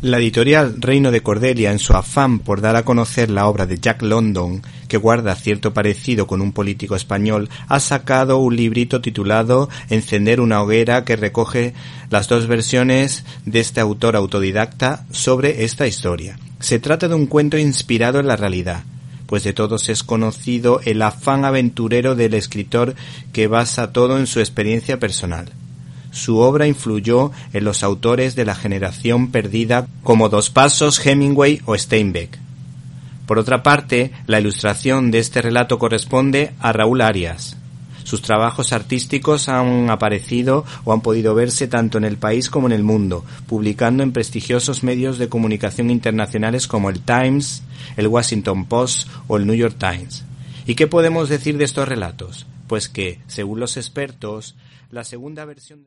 La editorial Reino de Cordelia, en su afán por dar a conocer la obra de Jack London, que guarda cierto parecido con un político español, ha sacado un librito titulado Encender una hoguera que recoge las dos versiones de este autor autodidacta sobre esta historia. Se trata de un cuento inspirado en la realidad, pues de todos es conocido el afán aventurero del escritor que basa todo en su experiencia personal. Su obra influyó en los autores de la generación perdida como Dos Pasos, Hemingway o Steinbeck. Por otra parte, la ilustración de este relato corresponde a Raúl Arias. Sus trabajos artísticos han aparecido o han podido verse tanto en el país como en el mundo, publicando en prestigiosos medios de comunicación internacionales como el Times, el Washington Post o el New York Times. ¿Y qué podemos decir de estos relatos? Pues que, según los expertos, la segunda versión